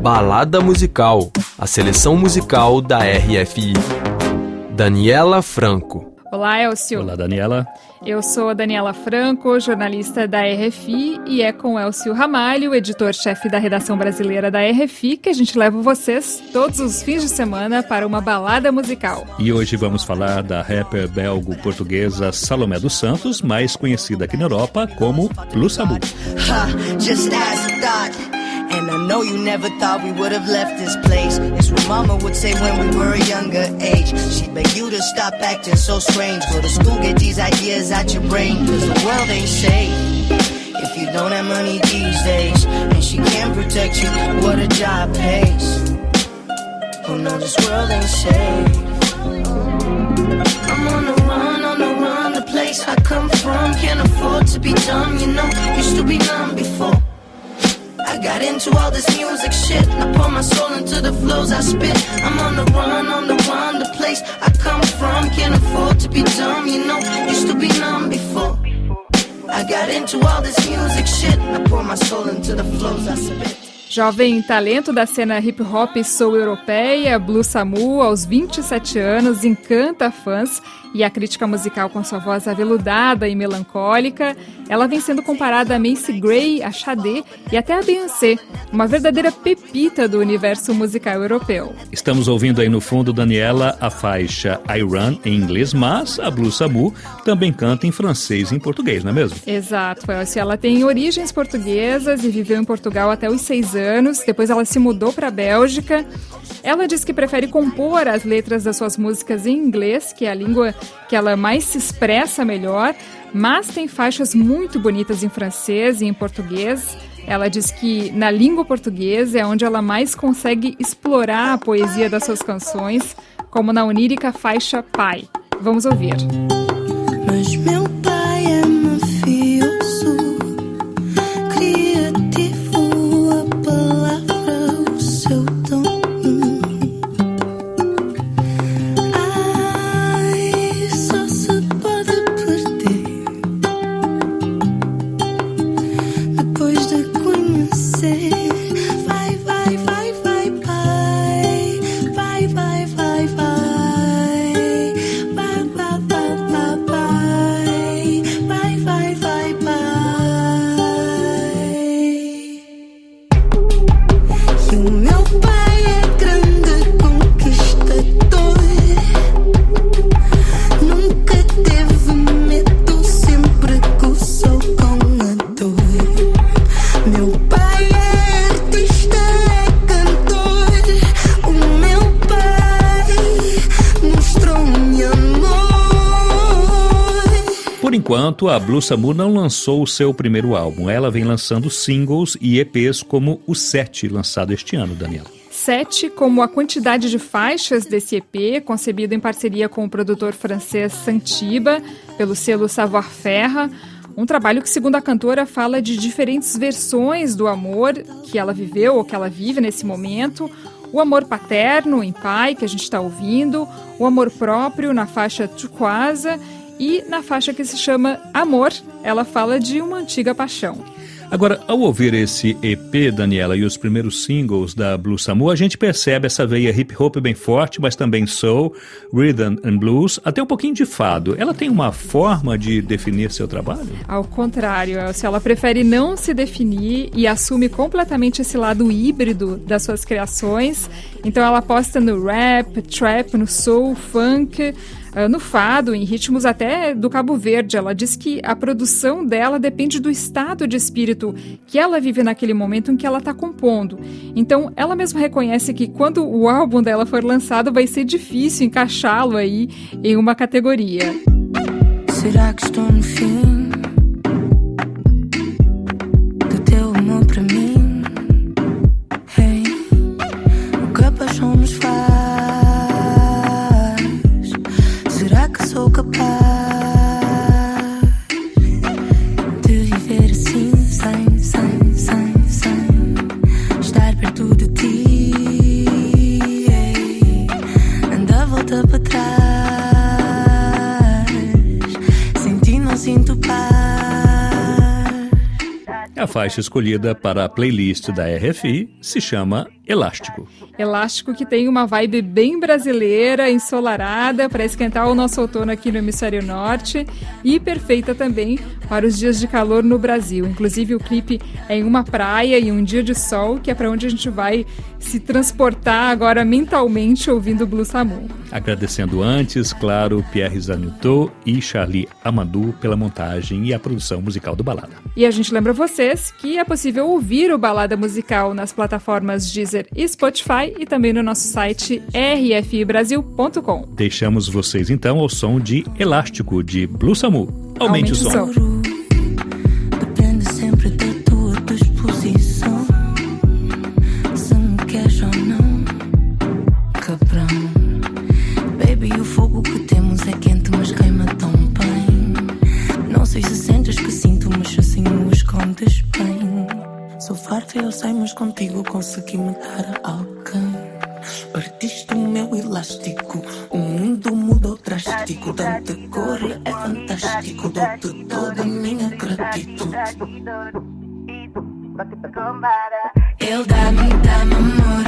Balada Musical, a seleção musical da RFI. Daniela Franco. Olá, Elcio. Olá, Daniela. Eu sou a Daniela Franco, jornalista da RFI, e é com Elcio Ramalho, editor-chefe da redação brasileira da RFI, que a gente leva vocês todos os fins de semana para uma balada musical. E hoje vamos falar da rapper belgo-portuguesa Salomé dos Santos, mais conhecida aqui na Europa como Lusabu. And I know you never thought we would have left this place. It's what mama would say when we were a younger age. She'd beg you to stop acting so strange. Go to school, get these ideas out your brain. Cause the world ain't safe. If you don't have money these days, and she can't protect you, what a job pays. Oh no, this world ain't safe. I'm on the run, on the run, the place I come from. Can't afford to be dumb, you know. Used to be numb before. Got into all this music shit. I pour my soul into the flows I spit. I'm on the run, on the run, the place I come from. Can't afford to be dumb, you know. Used to be numb before. I got into all this music shit. I pour my soul into the flows I spit. Jovem talento da cena hip hop soul europeia, Blue Samu, aos 27 anos, encanta fãs e a crítica musical com sua voz aveludada e melancólica. Ela vem sendo comparada a Macy Gray, a Sade e até a Beyoncé, uma verdadeira pepita do universo musical europeu. Estamos ouvindo aí no fundo, Daniela, a faixa I Run em inglês, mas a Blue Samu também canta em francês e em português, não é mesmo? Exato, Ela tem origens portuguesas e viveu em Portugal até os seis anos. Depois ela se mudou para a Bélgica. Ela diz que prefere compor as letras das suas músicas em inglês, que é a língua que ela mais se expressa melhor, mas tem faixas muito bonitas em francês e em português. Ela diz que na língua portuguesa é onde ela mais consegue explorar a poesia das suas canções, como na onírica faixa Pai. Vamos ouvir. Mas meu a Blue Samu não lançou o seu primeiro álbum. Ela vem lançando singles e EPs como o Sete, lançado este ano, Daniela. Sete, como a quantidade de faixas desse EP, concebido em parceria com o produtor francês Santiba, pelo selo Savoir Faire. Um trabalho que, segundo a cantora, fala de diferentes versões do amor que ela viveu ou que ela vive nesse momento. O amor paterno em pai, que a gente está ouvindo, o amor próprio na faixa Turquoise e na faixa que se chama Amor, ela fala de uma antiga paixão. Agora, ao ouvir esse EP, Daniela, e os primeiros singles da Blue Samu, a gente percebe essa veia hip hop bem forte, mas também soul, rhythm and blues, até um pouquinho de fado. Ela tem uma forma de definir seu trabalho? Ao contrário, Elcio, ela prefere não se definir e assume completamente esse lado híbrido das suas criações. Então ela aposta no rap, trap, no soul, funk, ah, no fado, em ritmos até do Cabo Verde. Ela diz que a produção dela depende do estado de espírito que ela vive naquele momento em que ela está compondo. Então, ela mesma reconhece que quando o álbum dela for lançado, vai ser difícil encaixá-lo aí em uma categoria. Será que estou no fim? Faixa escolhida para a playlist da RFI se chama Elástico. Elástico que tem uma vibe bem brasileira, ensolarada, para esquentar o nosso outono aqui no hemisfério norte e perfeita também para os dias de calor no Brasil. Inclusive o clipe é em uma praia e um dia de sol, que é para onde a gente vai se transportar agora mentalmente ouvindo Blue Samu. Agradecendo antes, claro, Pierre Zanutot e Charlie Amadou pela montagem e a produção musical do Balada. E a gente lembra vocês que é possível ouvir o Balada Musical nas plataformas Deezer e Spotify e também no nosso site rfibrasil.com. Deixamos vocês então ao som de Elástico de Blue Samu. Aumente, Aumente o som. O som. Sei, mas contigo consegui matar alguém. Partiste o meu elástico, o mundo mudou drástico. Tanta cor é fantástico, dou-te toda a minha gratidão. Ele dá-me, dá-me amor,